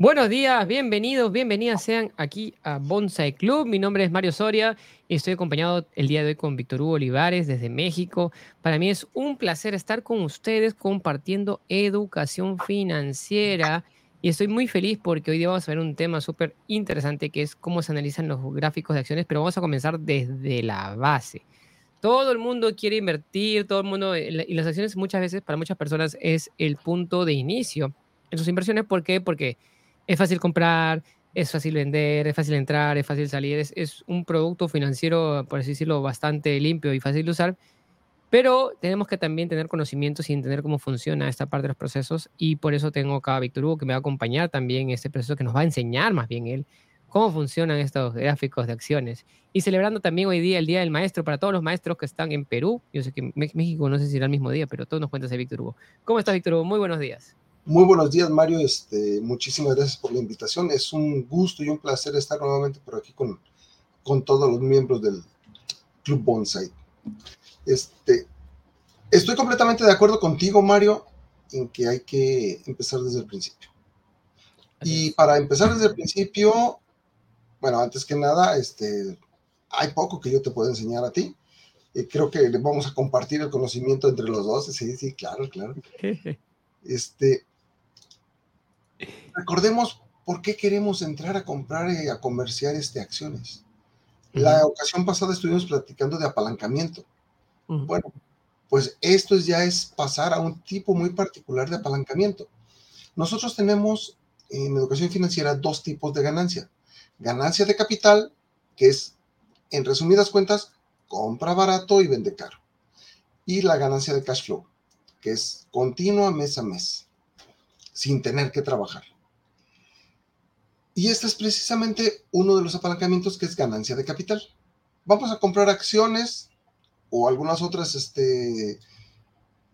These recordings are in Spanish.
Buenos días, bienvenidos, bienvenidas sean aquí a Bonsai Club. Mi nombre es Mario Soria y estoy acompañado el día de hoy con Víctor Hugo Olivares desde México. Para mí es un placer estar con ustedes compartiendo educación financiera y estoy muy feliz porque hoy día vamos a ver un tema súper interesante que es cómo se analizan los gráficos de acciones, pero vamos a comenzar desde la base. Todo el mundo quiere invertir, todo el mundo, y las acciones muchas veces para muchas personas es el punto de inicio en sus inversiones. ¿Por qué? Porque es fácil comprar, es fácil vender, es fácil entrar, es fácil salir, es, un producto financiero, por así decirlo, bastante limpio y fácil de usar, pero tenemos que también tener conocimientos y entender cómo funciona esta parte de los procesos y por eso tengo acá a Víctor Hugo que me va a acompañar también en este proceso, que nos va a enseñar más bien él cómo funcionan estos gráficos de acciones. Y celebrando también hoy día el Día del Maestro para todos los maestros que están en Perú. Yo sé que México no sé si será el mismo día, pero todos nos cuentas de Víctor Hugo. ¿Cómo estás, Víctor Hugo? Muy buenos días. Muy buenos días, Mario. Este, muchísimas gracias por la invitación. Es un gusto y un placer estar nuevamente por aquí con, con todos los miembros del Club Bonsai. Este, estoy completamente de acuerdo contigo, Mario, en que hay que empezar desde el principio. Y para empezar desde el principio, bueno, antes que nada, este, hay poco que yo te puedo enseñar a ti. Eh, creo que vamos a compartir el conocimiento entre los dos. Sí, sí, claro, claro. Este, Recordemos por qué queremos entrar a comprar y a comerciar este, acciones. La ocasión pasada estuvimos platicando de apalancamiento. Bueno, pues esto ya es pasar a un tipo muy particular de apalancamiento. Nosotros tenemos en educación financiera dos tipos de ganancia. Ganancia de capital, que es, en resumidas cuentas, compra barato y vende caro. Y la ganancia de cash flow, que es continua mes a mes, sin tener que trabajar. Y este es precisamente uno de los apalancamientos que es ganancia de capital. Vamos a comprar acciones o algunas otras este,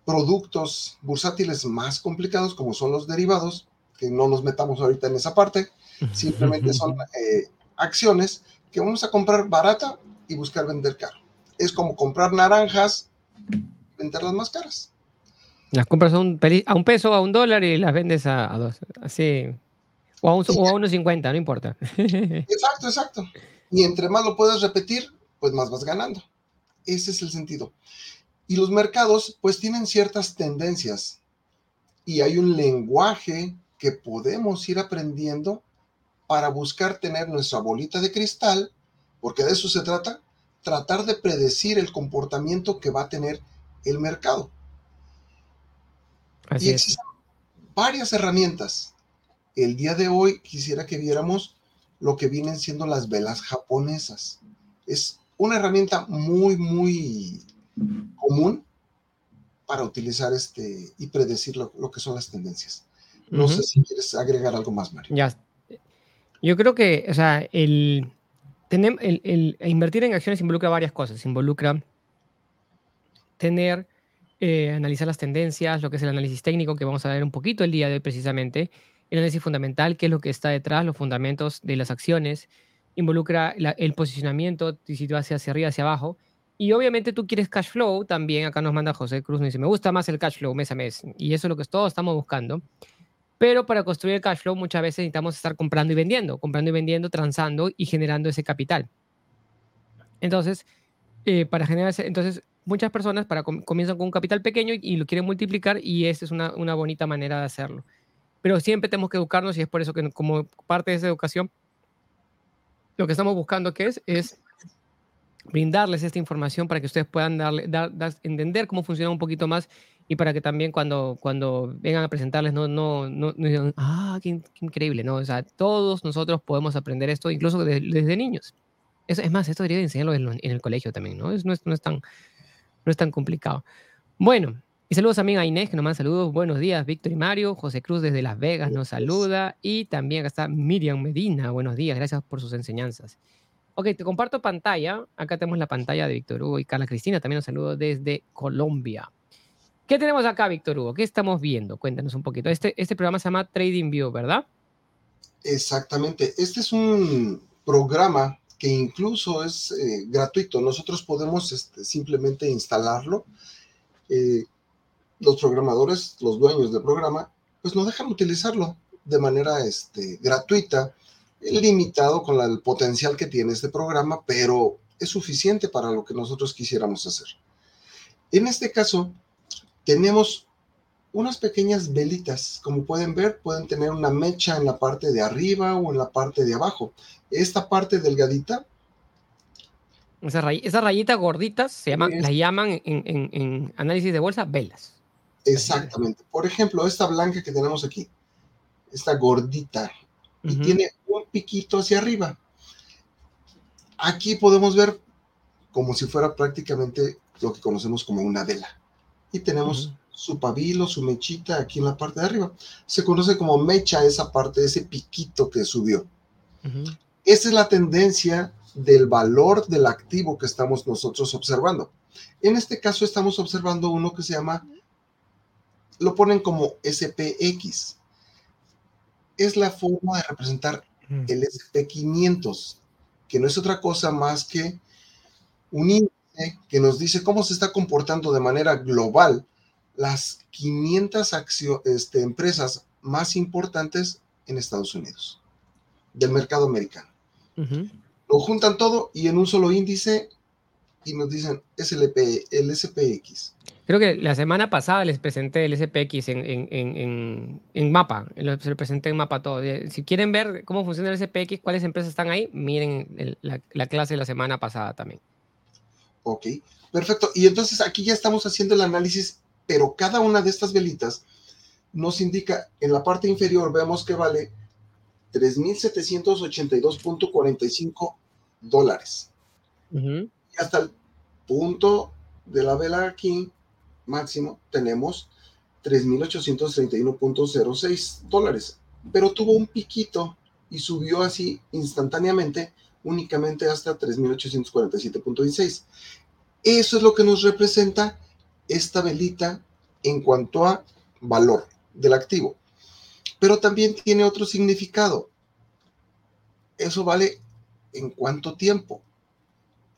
productos bursátiles más complicados como son los derivados, que no nos metamos ahorita en esa parte, simplemente son eh, acciones que vamos a comprar barata y buscar vender caro. Es como comprar naranjas, venderlas más caras. Las compras a un, a un peso, a un dólar y las vendes a, a dos. Así o a, un, unos 50, no importa. Exacto, exacto. Y entre más lo puedas repetir, pues más vas ganando. Ese es el sentido. Y los mercados, pues tienen ciertas tendencias. Y hay un lenguaje que podemos ir aprendiendo para buscar tener nuestra bolita de cristal, porque de eso se trata, tratar de predecir el comportamiento que va a tener el mercado. Y existen varias herramientas el día de hoy quisiera que viéramos lo que vienen siendo las velas japonesas. Es una herramienta muy, muy común para utilizar este y predecir lo, que son las tendencias. No sé si quieres agregar algo más, Mario. Ya. Yo creo que, o sea, el, el, invertir en acciones involucra varias cosas. Involucra tener, eh, analizar las tendencias, lo que es el análisis técnico, que vamos a ver un poquito el día de hoy precisamente, el análisis fundamental, qué es lo que está detrás, los fundamentos de las acciones, involucra el posicionamiento, si tú hacia, arriba, hacia abajo. Y obviamente tú quieres cash flow también. Acá nos manda José Cruz, nos dice, me gusta más el cash flow mes a mes. Y eso es lo que todos estamos buscando. Pero para construir el cash flow muchas veces necesitamos estar comprando y vendiendo, comprando y vendiendo, transando y generando ese capital. Entonces, eh, para generar ese, entonces muchas personas para, comienzan con un capital pequeño y, lo quieren multiplicar y esa es una, una bonita manera de hacerlo pero siempre tenemos que educarnos y es por eso que como parte de esa educación, lo que estamos buscando que es, es brindarles esta información para que ustedes puedan darle, dar, entender cómo funciona un poquito más y para que también cuando, cuando vengan a presentarles no, no, no, digan, ah, qué, increíble, ¿no? O sea, todos nosotros podemos aprender esto incluso desde, niños. Es, es, más, esto debería enseñarlo en, el colegio también, ¿no? Es, no, es, no, es tan, no es tan complicado. Bueno, y saludos también a Inés, que nos manda saludos. Buenos días, Víctor y Mario. José Cruz desde Las Vegas nos saluda. Y también acá está Miriam Medina. Buenos días, gracias por sus enseñanzas. Ok, te comparto pantalla. Acá tenemos la pantalla de Víctor Hugo y Carla Cristina. También nos saludo desde Colombia. ¿Qué tenemos acá, Víctor Hugo? ¿Qué estamos viendo? Cuéntanos un poquito. Este, este programa se llama Trading View, ¿verdad? Exactamente. Este es un programa que incluso es eh, gratuito. Nosotros podemos este, simplemente instalarlo. Eh, los programadores, los dueños del programa, pues no dejan utilizarlo. de manera este, gratuita, limitado con el potencial que tiene este programa, pero es suficiente para lo que nosotros quisiéramos hacer. En este caso, tenemos unas pequeñas velitas. Como pueden ver, pueden tener una mecha en la parte de arriba o en la parte de abajo. Esta parte delgadita. Esas, rayitas gorditas se llaman, las llaman en, análisis de bolsa velas. Exactamente. Por ejemplo, esta blanca que tenemos aquí, esta gordita, y tiene un piquito hacia arriba. Aquí podemos ver como si fuera prácticamente lo que conocemos como una vela. Y tenemos su pabilo, su mechita aquí en la parte de arriba. Se conoce como mecha esa parte, ese piquito que subió. Esa es la tendencia del valor del activo que estamos nosotros observando. En este caso estamos observando uno que se llama, lo ponen como SPX. Es la forma de representar el SP500, que no es otra cosa más que un índice que nos dice cómo se está comportando de manera global las 500 este, empresas más importantes en Estados Unidos, del mercado americano. Lo juntan todo y en un solo índice y nos dicen SLP, el SPX. Creo que la semana pasada les presenté el SPX en, en, en, mapa, se lo presenté en mapa todo. Si quieren ver cómo funciona el SPX, cuáles empresas están ahí, miren la, la clase de la semana pasada también. Ok, perfecto. Y entonces aquí ya estamos haciendo el análisis pero cada una de estas velitas nos indica, en la parte inferior vemos que vale 3.782.45 dólares. Y hasta el punto de la vela aquí, máximo, tenemos 3.831.06 dólares. Pero tuvo un piquito y subió así instantáneamente únicamente hasta 3.847.16. Eso es lo que nos representa esta velita en cuanto a valor del activo. Pero también tiene otro significado. Eso vale en cuánto tiempo.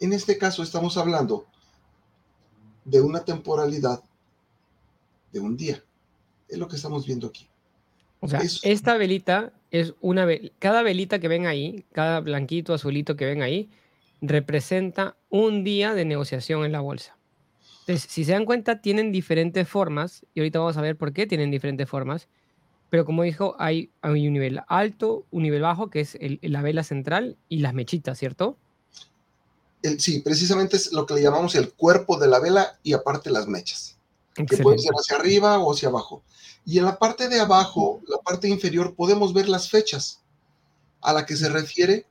En este caso estamos hablando de una temporalidad de un día. Es lo que estamos viendo aquí. O sea, esta velita es una cada velita que ven ahí, cada blanquito, azulito que ven ahí, representa un día de negociación en la bolsa. Entonces, si se dan cuenta, tienen diferentes formas, y ahorita vamos a ver por qué tienen diferentes formas, pero como dijo, hay, un nivel alto, un nivel bajo, que es la vela central, y las mechitas, ¿cierto? sí, precisamente es lo que le llamamos el cuerpo de la vela y aparte las mechas, que pueden ser hacia arriba o hacia abajo. Y en la parte de abajo, la parte inferior, podemos ver las fechas a la que se refiere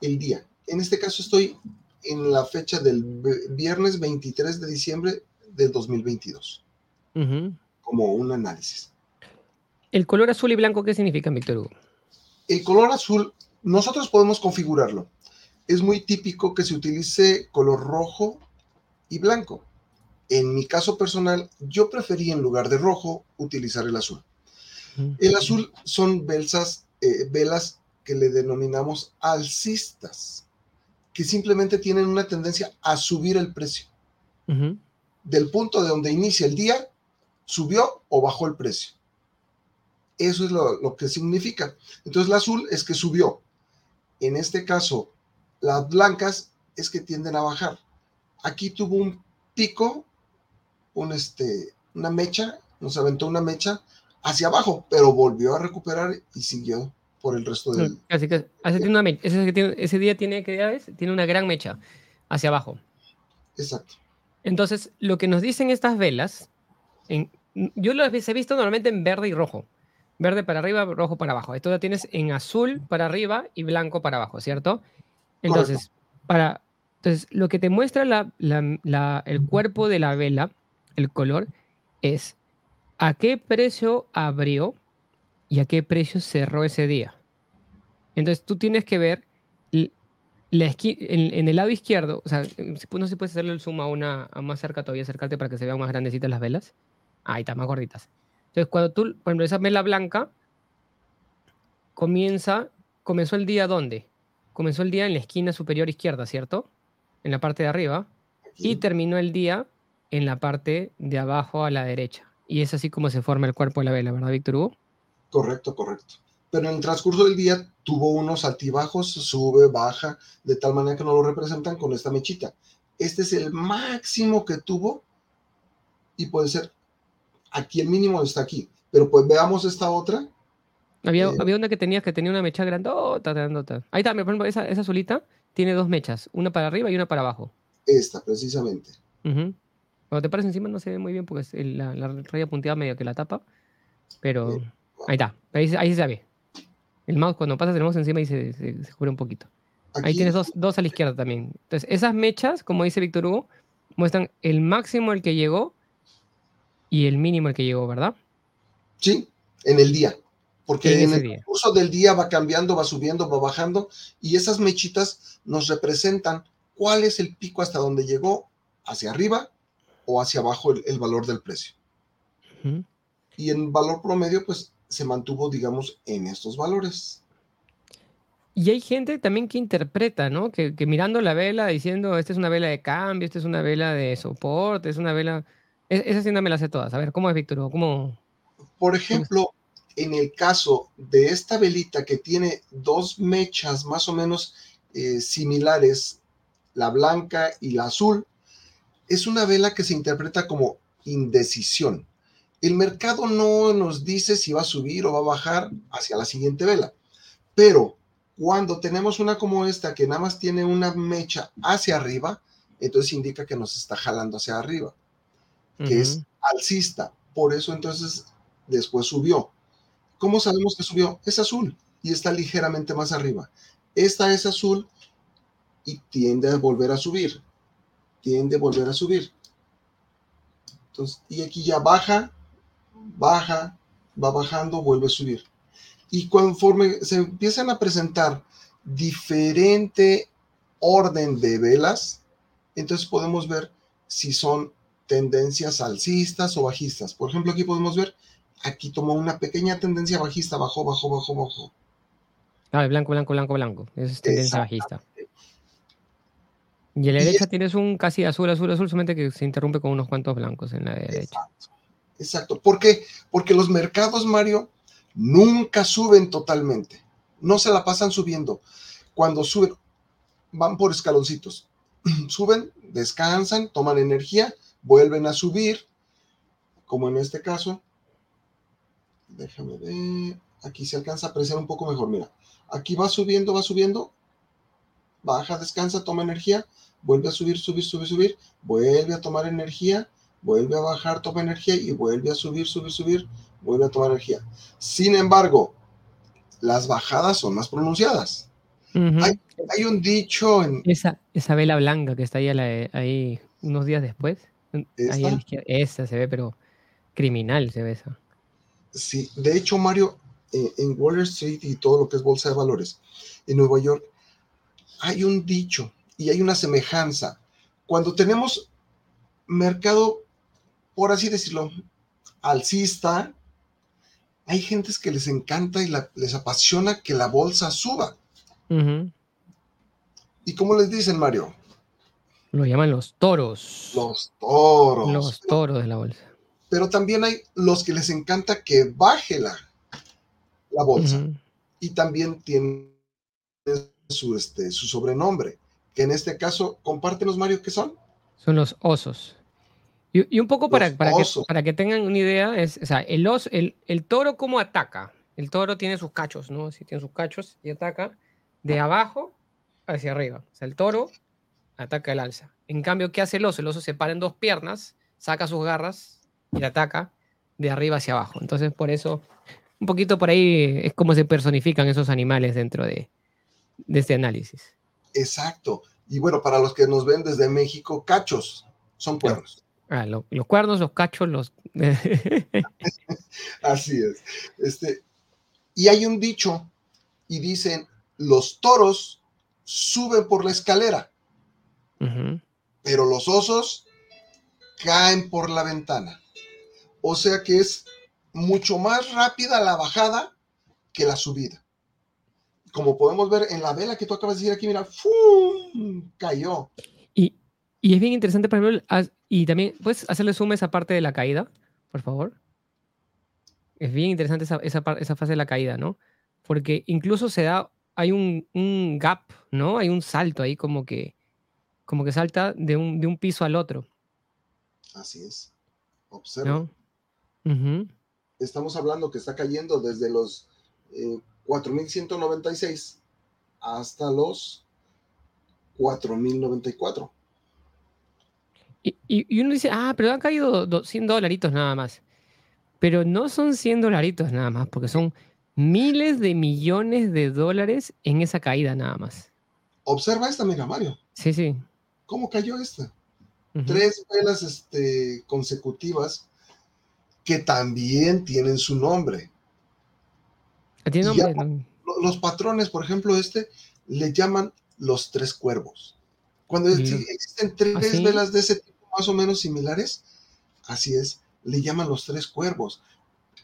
el día. En este caso estoy en la fecha del viernes 23 de diciembre de 2022, como un análisis. ¿El color azul y blanco qué significa, Víctor Hugo? El color azul, nosotros podemos configurarlo. Es muy típico que se utilice color rojo y blanco. En mi caso personal, yo preferí en lugar de rojo utilizar el azul. El azul son velas, eh, velas que le denominamos alcistas que simplemente tienen una tendencia a subir el precio. Del punto de donde inicia el día, subió o bajó el precio. Eso es lo, que significa. Entonces, la azul es que subió. En este caso, las blancas es que tienden a bajar. Aquí tuvo un pico, un este, una mecha, nos aventó una mecha hacia abajo, pero volvió a recuperar y siguió por el resto del... Así que, ese, día tiene, que tiene una gran mecha hacia abajo. Exacto. Entonces, lo que nos dicen estas velas, en, yo lo he visto normalmente en verde y rojo. Verde para arriba, rojo para abajo. Esto lo tienes en azul para arriba y blanco para abajo, ¿cierto? Entonces, para, entonces lo que te muestra la, el cuerpo de la vela, el color, es a qué precio abrió y a qué precio cerró ese día. Entonces tú tienes que ver la en, el lado izquierdo, o sea, no se puede hacerle el zoom a una más cerca todavía, acercarte para que se vean más grandecitas las velas. Ahí está, más gorditas. Entonces, cuando tú, por ejemplo, esa vela blanca comienza, comenzó el día ¿dónde? Comenzó el día en la esquina superior izquierda, ¿cierto? En la parte de arriba. Y terminó el día en la parte de abajo a la derecha. Y es así como se forma el cuerpo de la vela, ¿verdad, Víctor Hugo? Correcto, correcto. Pero en el transcurso del día tuvo unos altibajos, sube, baja, de tal manera que no lo representan con esta mechita. Este es el máximo que tuvo y puede ser aquí el mínimo está aquí. Pero pues veamos esta otra. Había, eh, había una que tenía que tenía una mecha grandota, grandota. Ahí está, por ejemplo, esa, esa solita tiene dos mechas, una para arriba y una para abajo. Esta, precisamente. Cuando te paras encima no se ve muy bien porque la, la, raya punteada medio que la tapa. Pero ahí está, ahí, ahí, se ve. El mouse, cuando pasas el mouse encima, ahí se, se, cubre un poquito. ahí tienes dos, dos, a la izquierda también. Entonces, esas mechas, como dice Víctor Hugo, muestran el máximo al que llegó y el mínimo al que llegó, ¿verdad? Sí, en el día. Porque en, el curso del día va cambiando, va subiendo, va bajando, y esas mechitas nos representan cuál es el pico hasta donde llegó, hacia arriba o hacia abajo el, valor del precio. Y en valor promedio, pues se mantuvo, digamos, en estos valores. Y hay gente también que interpreta, ¿no? Que, mirando la vela diciendo, esta es una vela de cambio, esta es una vela de soporte, es una vela... E, esa sí no me la sé todas. A ver, ¿cómo es, Víctor? ¿Cómo... Por ejemplo, en el caso de esta velita que tiene dos mechas más o menos eh, similares, la blanca y la azul, es una vela que se interpreta como indecisión. El mercado no nos dice si va a subir o va a bajar hacia la siguiente vela, pero cuando tenemos una como esta que nada más tiene una mecha hacia arriba, entonces indica que nos está jalando hacia arriba, que es alcista. Por eso entonces después subió. ¿Cómo sabemos que subió? Es azul y está ligeramente más arriba. Esta es azul y tiende a volver a subir. Tiende a volver a subir. Entonces, y aquí ya baja baja, va bajando, vuelve a subir. Y conforme se empiezan a presentar diferente orden de velas, entonces podemos ver si son tendencias alcistas o bajistas. Por ejemplo, aquí podemos ver, aquí tomó una pequeña tendencia bajista, bajó, bajó, bajó, bajó. Ah, blanco, blanco, blanco, blanco. Esa es tendencia bajista. Y en la derecha tienes un casi azul, azul, azul, solamente que se interrumpe con unos cuantos blancos en la derecha. Exacto. Exacto. ¿Por qué? Porque los mercados, Mario, nunca suben totalmente. No se la pasan subiendo. Cuando suben, van por escaloncitos. suben, descansan, toman energía, vuelven a subir, como en este caso. Déjame ver. Aquí se alcanza a apreciar un poco mejor. Mira, aquí va subiendo, va subiendo. Baja, descansa, toma energía, vuelve a subir, subir, subir, subir, vuelve a tomar energía, vuelve a bajar, toma energía y vuelve a subir, subir, subir, vuelve a tomar energía. Sin embargo, las bajadas son más pronunciadas. hay, un dicho en... Esa, esa vela blanca que está ahí, ahí unos días después. esa se ve, pero criminal se ve esa. Sí, de hecho, Mario, eh, en Wall Street y todo lo que es bolsa de valores, en Nueva York, hay un dicho y hay una semejanza. Cuando tenemos mercado por así decirlo, alcista, hay gentes que les encanta y les apasiona que la bolsa suba. ¿Y cómo les dicen, Mario? Lo llaman los toros. Los toros. Los toros de la bolsa. Pero también hay los que les encanta que baje la, la bolsa. Y también tienen su, este, su sobrenombre, que en este caso, compártenos, Mario, ¿qué son? Son los osos. Y, un poco para, para que, para, que, tengan una idea, es, o sea, el, el, el, toro cómo ataca. El toro tiene sus cachos, ¿no? Sí, tiene sus cachos y ataca de abajo hacia arriba. O sea, el toro ataca el alza. En cambio, ¿qué hace el oso? El oso se para en dos piernas, saca sus garras y ataca de arriba hacia abajo. Entonces, por eso, un poquito por ahí es como se personifican esos animales dentro de, de este análisis. Exacto. Y bueno, para los que nos ven desde México, cachos son cuernos. Ah, los cuernos, los cachos, los. Así es. Este, y hay un dicho, y dicen: los toros suben por la escalera, pero los osos caen por la ventana. O sea que es mucho más rápida la bajada que la subida. Como podemos ver en la vela que tú acabas de decir aquí, mira, ¡fum! cayó. Y, y es bien interesante, por ejemplo, y también, ¿puedes hacerle zoom a esa parte de la caída, por favor? es bien interesante esa, esa, esa fase de la caída, ¿no? Porque incluso se da, hay un, un gap, ¿no? Hay un salto ahí como que, como que salta de un, de un piso al otro. Así es. Observa. Estamos hablando que está cayendo desde los 4.196 eh, hasta los 4.094. Y, y, uno dice, ah, pero han caído 100 dolaritos nada más. Pero no son 100 dolaritos nada más, porque son miles de millones de dólares en esa caída nada más. Observa esta, mira, Mario. Sí, sí. ¿Cómo cayó esta? Tres velas este, consecutivas que también tienen su nombre. Ah, ¿Tiene nombre? los patrones, por ejemplo, este, le llaman los tres cuervos. Cuando existen tres ¿Ah, velas de ese tipo más o menos similares, así es, le llaman los tres cuervos.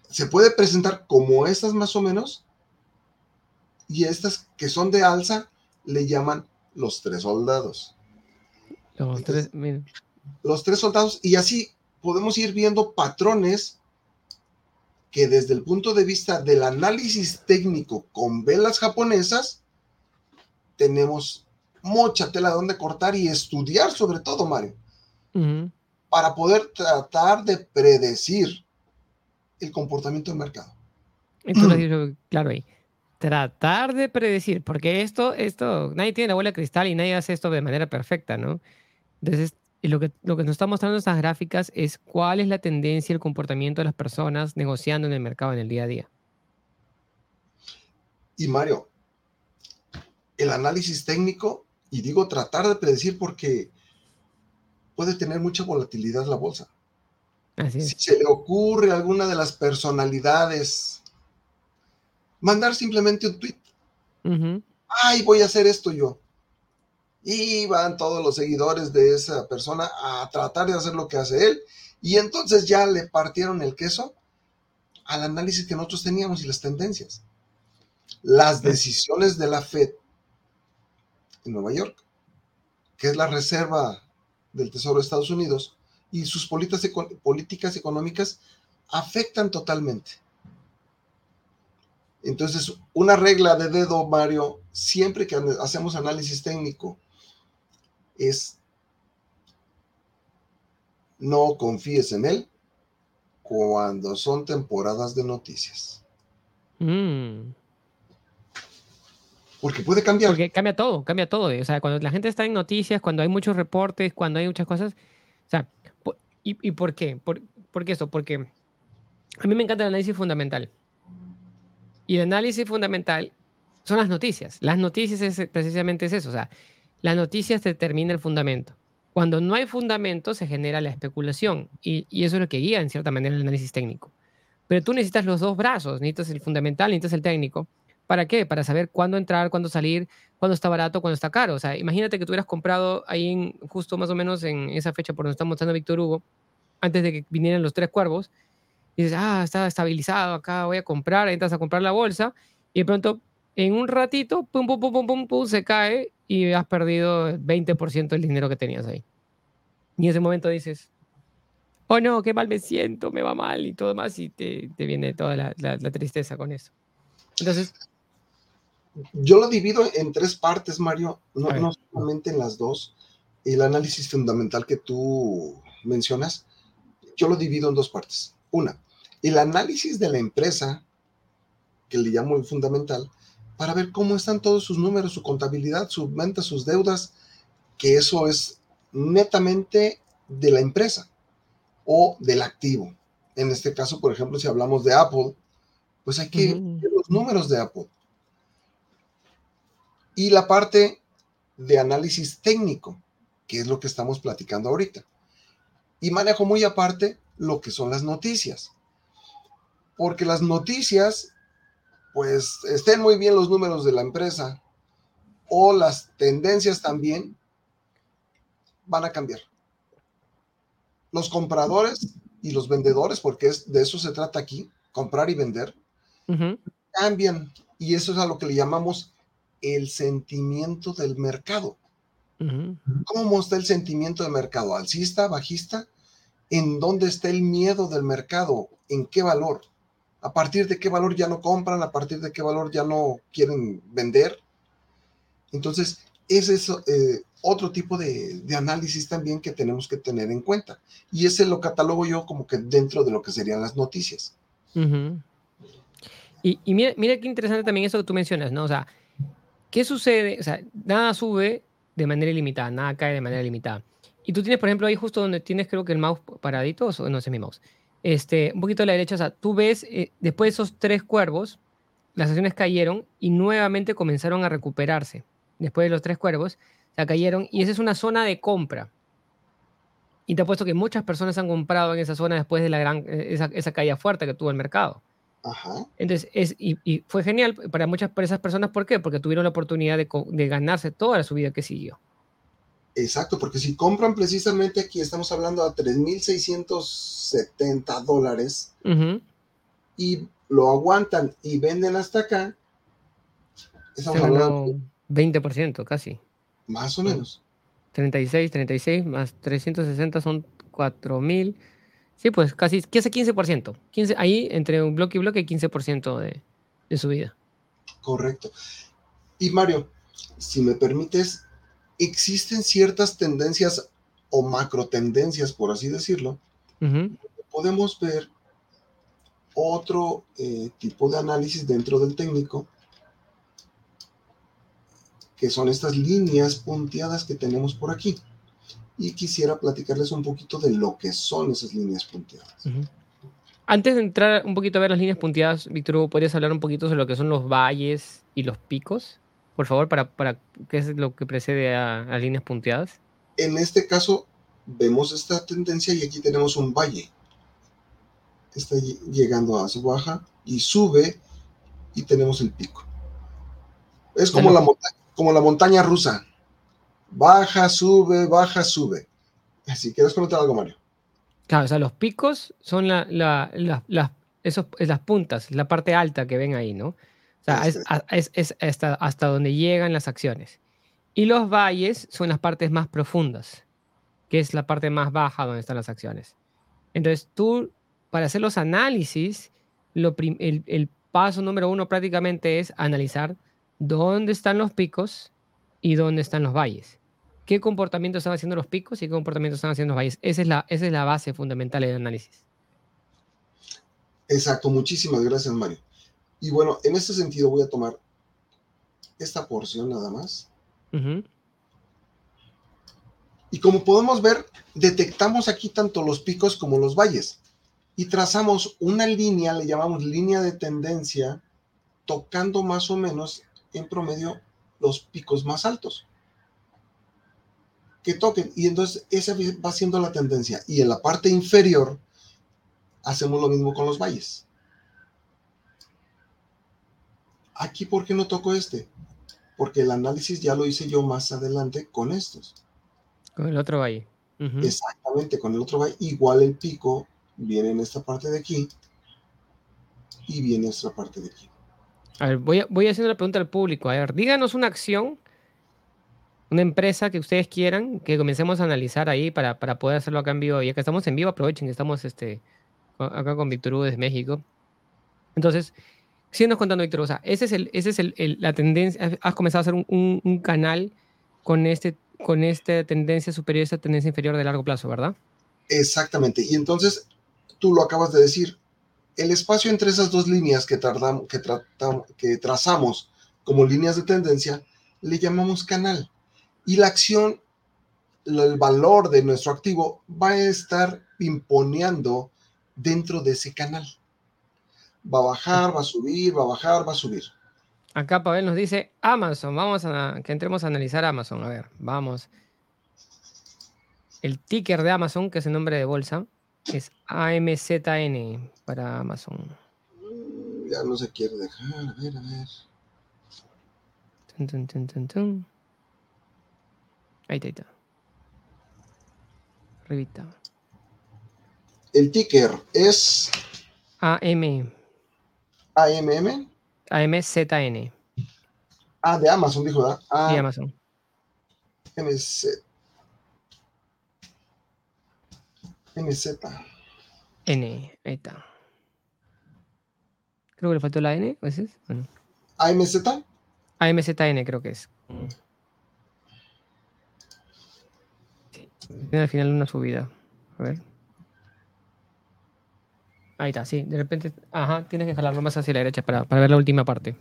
Se puede presentar como estas más o menos, y estas que son de alza, le llaman los tres soldados. Los tres, los tres soldados, y así podemos ir viendo patrones que desde el punto de vista del análisis técnico con velas japonesas, tenemos mucha tela donde cortar y estudiar sobre todo, Mario, para poder tratar de predecir el comportamiento del mercado. Entonces, claro ahí. Tratar de predecir, porque esto, esto, nadie tiene la bola de cristal y nadie hace esto de manera perfecta, ¿no? Entonces, lo que, lo que nos está mostrando estas gráficas es cuál es la tendencia y el comportamiento de las personas negociando en el mercado en el día a día. Y Mario, el análisis técnico y digo tratar de predecir porque puede tener mucha volatilidad la bolsa. Si se le ocurre a alguna de las personalidades mandar simplemente un tweet. Ay, voy a hacer esto yo. Y van todos los seguidores de esa persona a tratar de hacer lo que hace él. Y entonces ya le partieron el queso al análisis que nosotros teníamos y las tendencias. Las decisiones de la Fed en Nueva York, que es la reserva del Tesoro de Estados Unidos, y sus políticas, económicas afectan totalmente. Entonces, una regla de dedo, Mario, siempre que hacemos análisis técnico, es no confíes en él cuando son temporadas de noticias. Mm. Porque puede cambiar. Porque cambia todo, cambia todo. O sea, cuando la gente está en noticias, cuando hay muchos reportes, cuando hay muchas cosas. O sea, ¿y, por qué? ¿Por, qué eso? Porque a mí me encanta el análisis fundamental. Y el análisis fundamental son las noticias. Las noticias es, precisamente es eso. O sea, las noticias determinan el fundamento. Cuando no hay fundamento, se genera la especulación. Y, y, eso es lo que guía, en cierta manera, el análisis técnico. Pero tú necesitas los dos brazos. Necesitas el fundamental, necesitas el técnico. ¿Para qué? Para saber cuándo entrar, cuándo salir, cuándo está barato, cuándo está caro. O sea, imagínate que tú hubieras comprado ahí justo más o menos en esa fecha por donde está mostrando Víctor Hugo, antes de que vinieran los tres cuervos, y dices, ah, está estabilizado acá, voy a comprar, entras a comprar la bolsa, y de pronto, en un ratito, pum, pum, pum, pum, pum, pum, se cae y has perdido el 20% del dinero que tenías ahí. Y en ese momento dices, oh no, qué mal me siento, me va mal y todo más, y te, te viene toda la, la tristeza con eso. Entonces, yo lo divido en tres partes, Mario, no, solamente en las dos. El análisis fundamental que tú mencionas, yo lo divido en dos partes. Una, el análisis de la empresa, que le llamo el fundamental, para ver cómo están todos sus números, su contabilidad, sus ventas, sus deudas, que eso es netamente de la empresa o del activo. En este caso, por ejemplo, si hablamos de Apple, pues hay que ver los números de Apple y la parte de análisis técnico, que es lo que estamos platicando ahorita. Y manejo muy aparte lo que son las noticias. Porque las noticias, pues estén muy bien los números de la empresa o las tendencias también, van a cambiar. Los compradores y los vendedores, porque es, de eso se trata aquí, comprar y vender, cambian. Y eso es a lo que le llamamos el sentimiento del mercado. ¿Cómo está el sentimiento del mercado? ¿Alcista, bajista? ¿En dónde está el miedo del mercado? ¿En qué valor? a partir de qué valor ya no compran, a partir de qué valor ya no quieren vender. Entonces, ese es eh, otro tipo de, análisis también que tenemos que tener en cuenta. Y ese lo catalogo yo como que dentro de lo que serían las noticias. Y, mira, mira qué interesante también eso que tú mencionas, ¿no? O sea, ¿qué sucede? O sea, nada sube de manera ilimitada, nada cae de manera limitada. Y tú tienes, por ejemplo, ahí justo donde tienes creo que el mouse paradito, o no sé mi mouse, este, un poquito a la derecha, o sea, tú ves, eh, después de esos tres cuervos, las acciones cayeron y nuevamente comenzaron a recuperarse. Después de los tres cuervos, o sea, cayeron y esa es una zona de compra. Y te apuesto que muchas personas han comprado en esa zona después de la gran, eh, esa, esa caída fuerte que tuvo el mercado. Ajá. Entonces, es, y, fue genial para muchas para esas personas. ¿Por qué? Porque tuvieron la oportunidad de, de ganarse toda la subida que siguió. Exacto, porque si compran precisamente aquí, estamos hablando a 3.670 dólares y lo aguantan y venden hasta acá, estamos hablando... 20% casi. Más o menos. 36, 36 más 360 son 4.000. Sí, pues casi, ¿qué hace 15%? 15, ahí entre un bloque y bloque 15% de, de subida. Correcto. Y Mario, si me permites, existen ciertas tendencias o macro tendencias, por así decirlo, podemos ver otro eh, tipo de análisis dentro del técnico, que son estas líneas punteadas que tenemos por aquí. Y quisiera platicarles un poquito de lo que son esas líneas punteadas. Antes de entrar un poquito a ver las líneas punteadas, Víctor, ¿podrías hablar un poquito sobre lo que son los valles y los picos? por favor, para, para qué es lo que precede a, líneas punteadas? En este caso, vemos esta tendencia y aquí tenemos un valle. Está llegando a su baja y sube y tenemos el pico. Es como, la, como la montaña rusa. Baja, sube, baja, sube. Si quieres comentar algo, Mario. Claro, o sea, los picos son la, la, las, esos, las puntas, la parte alta que ven ahí, ¿no? O sea, es, hasta, hasta donde llegan las acciones. Y los valles son las partes más profundas, que es la parte más baja donde están las acciones. Entonces, tú, para hacer los análisis, lo el, el, paso número uno prácticamente es analizar dónde están los picos y dónde están los valles. ¿Qué comportamiento están haciendo los picos y qué comportamiento están haciendo los valles? Esa es la, esa es la base fundamental del análisis. Exacto, muchísimas gracias, Mario. Y bueno, en este sentido voy a tomar esta porción nada más. Y como podemos ver, detectamos aquí tanto los picos como los valles. Y trazamos una línea, le llamamos línea de tendencia, tocando más o menos en promedio los picos más altos. Que toquen. Y entonces esa va siendo la tendencia. Y en la parte inferior hacemos lo mismo con los valles. Aquí, ¿por qué no toco este? Porque el análisis ya lo hice yo más adelante con estos. Con el otro valle. Exactamente, con el otro valle. Igual el pico viene en esta parte de aquí y viene en esta parte de aquí. A ver, voy, a, voy haciendo la pregunta al público. A ver, díganos una acción, una empresa que ustedes quieran, que comencemos a analizar ahí para, para poder hacerlo acá en vivo. Ya que estamos en vivo, aprovechen que estamos este, acá con Víctor Hugo desde México. Entonces, Siguiendo contando, Víctor, o sea, ese es, el, ese es el, la tendencia, has comenzado a hacer un, un, canal con, este, con esta tendencia superior y esta tendencia inferior de largo plazo, ¿verdad? Exactamente. Y entonces, tú lo acabas de decir, el espacio entre esas dos líneas que, tardamos, que, tratamos, que trazamos como líneas de tendencia, le llamamos canal. Y la acción, el valor de nuestro activo va a estar imponiendo dentro de ese canal va a bajar, va a subir, va a bajar, va a subir. Acá Pavel nos dice Amazon. Vamos a que entremos a analizar Amazon. A ver, vamos. El ticker de Amazon, que es el nombre de bolsa, es AMZN para Amazon. Ya no se quiere dejar. A ver, a ver. Ahí está, ahí está. Revita. El ticker es AM. AMM. AMZN. Ah, de Amazon, dijo, ¿verdad? A Amazon. MZ. MZ. N, ahí está. Creo que le faltó la N, ¿o es? Bueno. AMZ. AMZN creo que es. Tiene al final una subida. A ver. Ahí está, sí. De repente, ajá, tienes que jalarlo más hacia la derecha para, para ver la última parte.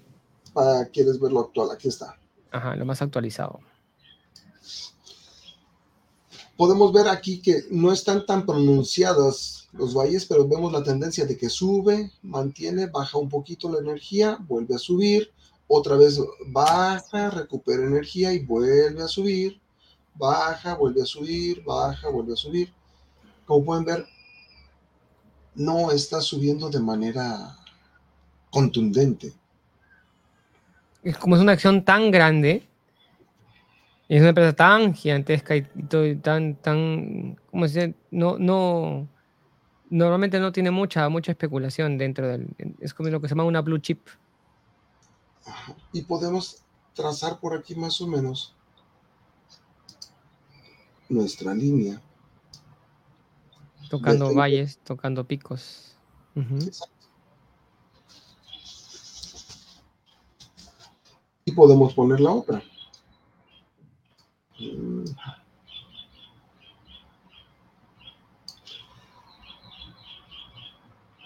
Ah, ¿Quieres ver lo actual? Aquí está. Ajá, lo más actualizado. Podemos ver aquí que no están tan pronunciados los valles, pero vemos la tendencia de que sube, mantiene, baja un poquito la energía, vuelve a subir, otra vez baja, recupera energía y vuelve a subir, baja, vuelve a subir, baja, vuelve a subir. Como pueden ver, no está subiendo de manera contundente. Es como es una acción tan grande, es una empresa tan gigantesca y tan, tan, ¿cómo se? No, no, normalmente no tiene mucha, mucha especulación dentro del, es como lo que se llama una blue chip. Y podemos trazar por aquí más o menos nuestra línea. Tocando valles, tocando picos. Y podemos poner la otra. Mm.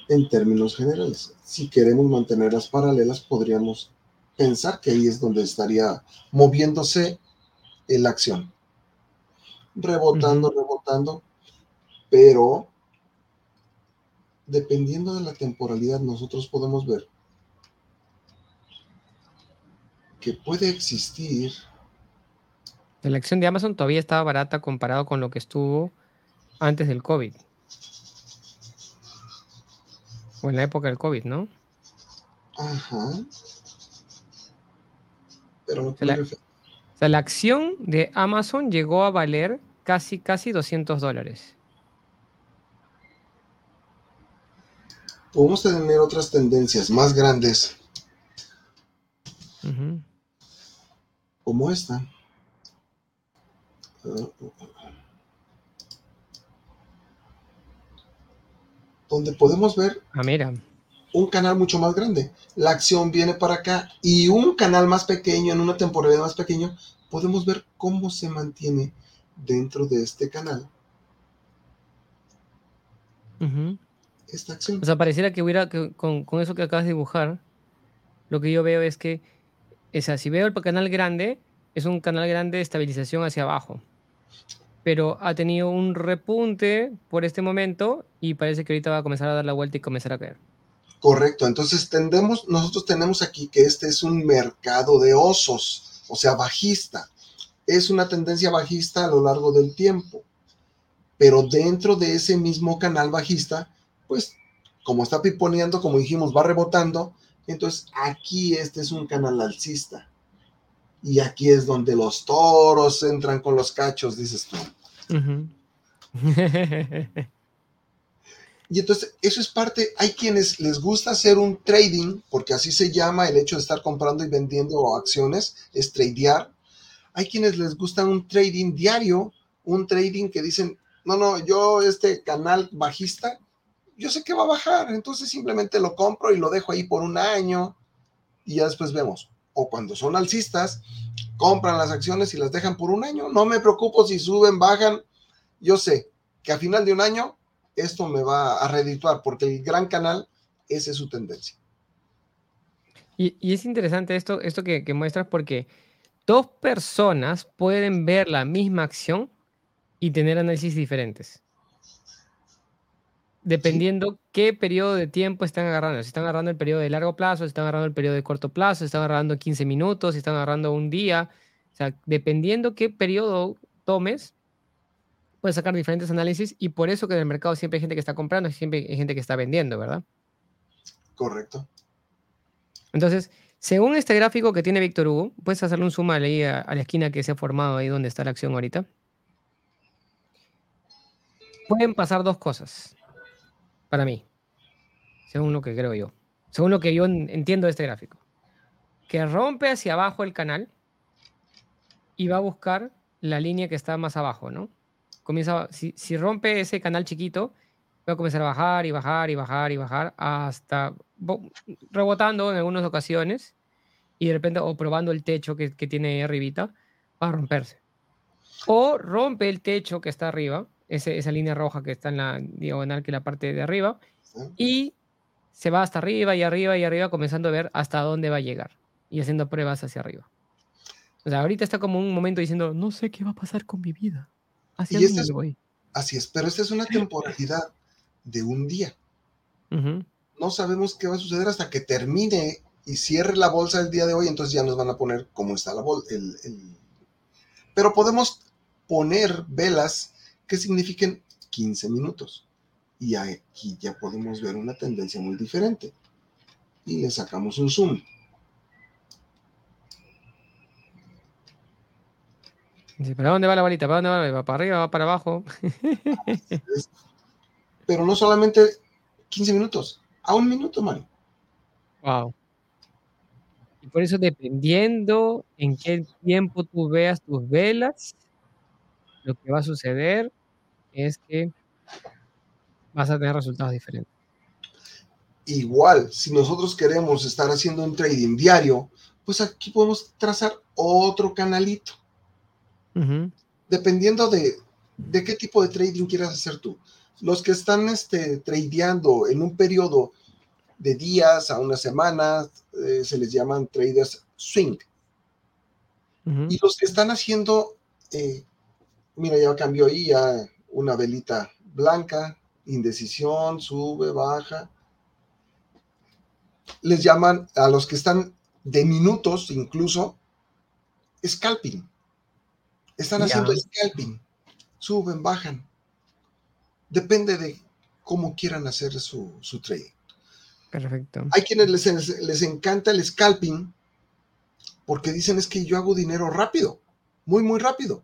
En términos generales, si queremos mantenerlas paralelas, podríamos pensar que ahí es donde estaría moviéndose la acción. Rebotando, rebotando, pero dependiendo de la temporalidad, nosotros podemos ver que puede existir La acción de Amazon todavía estaba barata comparado con lo que estuvo antes del COVID. O en la época del COVID, ¿no? Ajá. Pero no la-. O sea, la acción de Amazon llegó a valer casi, casi 200 dólares. Podemos tener otras tendencias más grandes, Ujú. como esta. Donde podemos ver Ah, mira. Un canal mucho más grande. La acción viene para acá y un canal más pequeño, en una temporalidad más pequeño, podemos ver cómo se mantiene dentro de este canal esta acción. O sea, pareciera que hubiera, que con, con eso que acabas de dibujar, lo que yo veo es que, o sea, si veo el canal grande, es un canal grande de estabilización hacia abajo. Pero ha tenido un repunte por este momento y parece que ahorita va a comenzar a dar la vuelta y comenzar a caer. Correcto, entonces tendemos, nosotros tenemos aquí que este es un mercado de osos, o sea, bajista. Es una tendencia bajista a lo largo del tiempo, pero dentro de ese mismo canal bajista, pues como está piponeando, como dijimos, va rebotando, entonces aquí este es un canal alcista. Y aquí es donde los toros entran con los cachos, dices tú. Y entonces eso es parte, hay quienes les gusta hacer un trading, porque así se llama el hecho de estar comprando y vendiendo acciones, es tradear. Hay quienes les gusta un trading diario, un trading que dicen, no, no, yo este canal bajista, yo sé que va a bajar, entonces simplemente lo compro y lo dejo ahí por un año y ya después vemos. O cuando son alcistas, compran las acciones y las dejan por un año. No me preocupo si suben, bajan. Yo sé que a final de un año esto me va a redituar porque el gran canal, esa es su tendencia. Y, y es interesante esto, esto que, que muestras porque dos personas pueden ver la misma acción y tener análisis diferentes. Dependiendo qué periodo de tiempo están agarrando. Si están agarrando el periodo de largo plazo, si están agarrando el periodo de corto plazo, si están agarrando 15 minutos, si están agarrando un día. O sea, dependiendo qué periodo tomes, puedes sacar diferentes análisis y por eso que en el mercado siempre hay gente que está comprando y siempre hay gente que está vendiendo, ¿verdad? Correcto. Entonces, según este gráfico que tiene Víctor Hugo, puedes hacerle un zoom ahí a, a la esquina que se ha formado ahí donde está la acción ahorita. Pueden pasar dos cosas para mí, según lo que creo yo, según lo que yo en- entiendo de este gráfico. Que rompe hacia abajo el canal y va a buscar la línea que está más abajo, ¿no? Comienza, si, si rompe ese canal chiquito, va a comenzar a bajar y bajar y bajar y bajar hasta rebotando en algunas ocasiones y de repente, o probando el techo que, que tiene arribita, va a romperse. O rompe el techo que está arriba, ese, esa línea roja que está en la diagonal, que es la parte de arriba, y se va hasta arriba y arriba y arriba, comenzando a ver hasta dónde va a llegar y haciendo pruebas hacia arriba. O sea, ahorita está como un momento diciendo, no sé qué va a pasar con mi vida. Hacia es, voy. Así es, pero esta es una temporalidad de un día. No sabemos qué va a suceder hasta que termine y cierre la bolsa el día de hoy, entonces ya nos van a poner cómo está la bolsa. Pero podemos poner velas que signifiquen 15 minutos. Y aquí ya podemos ver una tendencia muy diferente. Y le sacamos un zoom. ¿Para dónde va la balita? ¿Para dónde va? ¿Va para arriba? ¿Va para abajo? Pero no solamente 15 minutos, a un minuto, Mario. Wow. Y por eso, dependiendo en qué tiempo tú veas tus velas, lo que va a suceder es que vas a tener resultados diferentes. Igual, si nosotros queremos estar haciendo un trading diario, pues aquí podemos trazar otro canalito. Dependiendo de, de, qué tipo de trading quieras hacer tú. Los que están este, tradeando en un periodo de días a una semana, eh, se les llaman traders swing. Y los que están haciendo, eh, mira, ya cambió ahí, ya una velita blanca, indecisión, sube, baja. Les llaman a los que están de minutos incluso scalping. Están haciendo scalping. Suben, bajan. Depende de cómo quieran hacer su, su trading. Perfecto. Hay quienes les, les, encanta el scalping porque dicen es que yo hago dinero rápido, muy, muy rápido.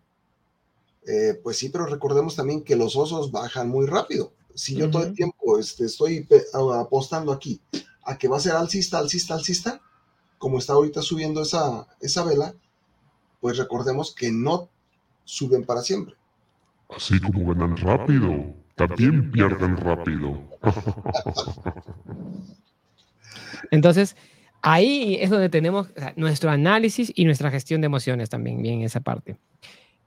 Eh, pues sí, pero recordemos también que los osos bajan muy rápido. Si yo todo el tiempo este, estoy apostando aquí a que va a ser alcista, alcista, alcista, como está ahorita subiendo esa, esa vela, pues recordemos que no suben para siempre. Así como ganan rápido, también pierden rápido. Entonces, ahí es donde tenemos nuestro análisis y nuestra gestión de emociones también, bien esa parte.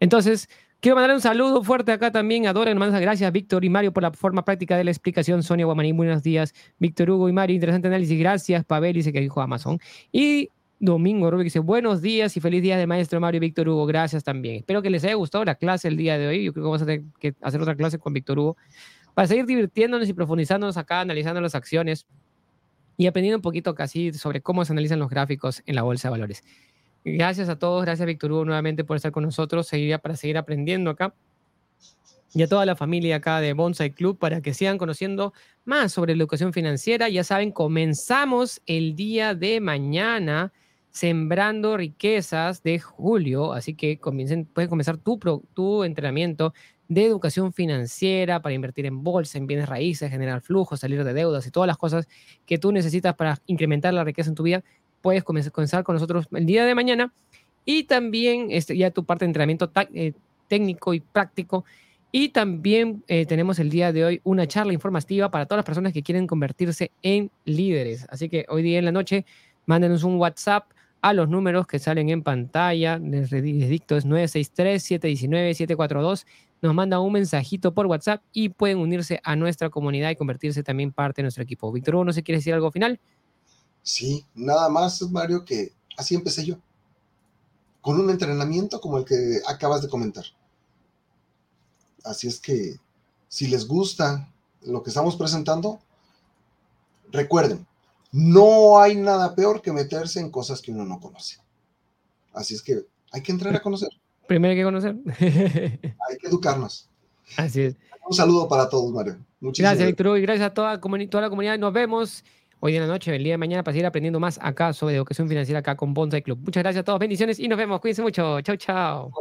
Entonces, quiero mandar un saludo fuerte acá también a Dora, hermanos, gracias Víctor y Mario por la forma práctica de la explicación. Sonia Guamaní, buenos días. Víctor Hugo y Mario, interesante análisis, gracias. Pavel dice que dijo Amazon. Y Domingo Rubio dice, buenos días y feliz día de maestro Mario Víctor Hugo, gracias también. Espero que les haya gustado la clase el día de hoy. Yo creo que vamos a tener que hacer otra clase con Víctor Hugo para seguir divirtiéndonos y profundizándonos acá, analizando las acciones y aprendiendo un poquito casi sobre cómo se analizan los gráficos en la bolsa de valores. Gracias a todos, gracias Víctor Hugo nuevamente por estar con nosotros, seguiría para seguir aprendiendo acá. Y a toda la familia acá de Bonsai Club para que sigan conociendo más sobre la educación financiera. Ya saben, comenzamos el día de mañana Sembrando Riquezas de julio, así que comiencen, pueden comenzar tu, tu entrenamiento de educación financiera para invertir en bolsa, en bienes raíces, generar flujos, salir de deudas y todas las cosas que tú necesitas para incrementar la riqueza en tu vida, puedes comenzar con nosotros el día de mañana y también este, ya tu parte de entrenamiento eh, técnico y práctico. Y también eh, tenemos el día de hoy una charla informativa para todas las personas que quieren convertirse en líderes. Así que hoy día en la noche, mándenos un WhatsApp a los números que salen en pantalla. Les, dicto es 963-719-742. Nos manda un mensajito por WhatsApp y pueden unirse a nuestra comunidad y convertirse también parte de nuestro equipo. Víctor ¿no se quiere decir algo final? Sí, nada más, Mario, que así empecé yo. Con un entrenamiento como el que acabas de comentar. Así es que si les gusta lo que estamos presentando, recuerden, no hay nada peor que meterse en cosas que uno no conoce. Así es que hay que entrar a conocer. Primero hay que conocer. hay que educarnos. Así es. Un saludo para todos, Mario. Muchísimas gracias, Víctor. Y gracias a toda, toda la comunidad. Nos vemos hoy en la noche, el día de mañana, para seguir aprendiendo más acá sobre educación financiera acá con Bonsai Club. Muchas gracias a todos. Bendiciones y nos vemos. Cuídense mucho. Chao, chao.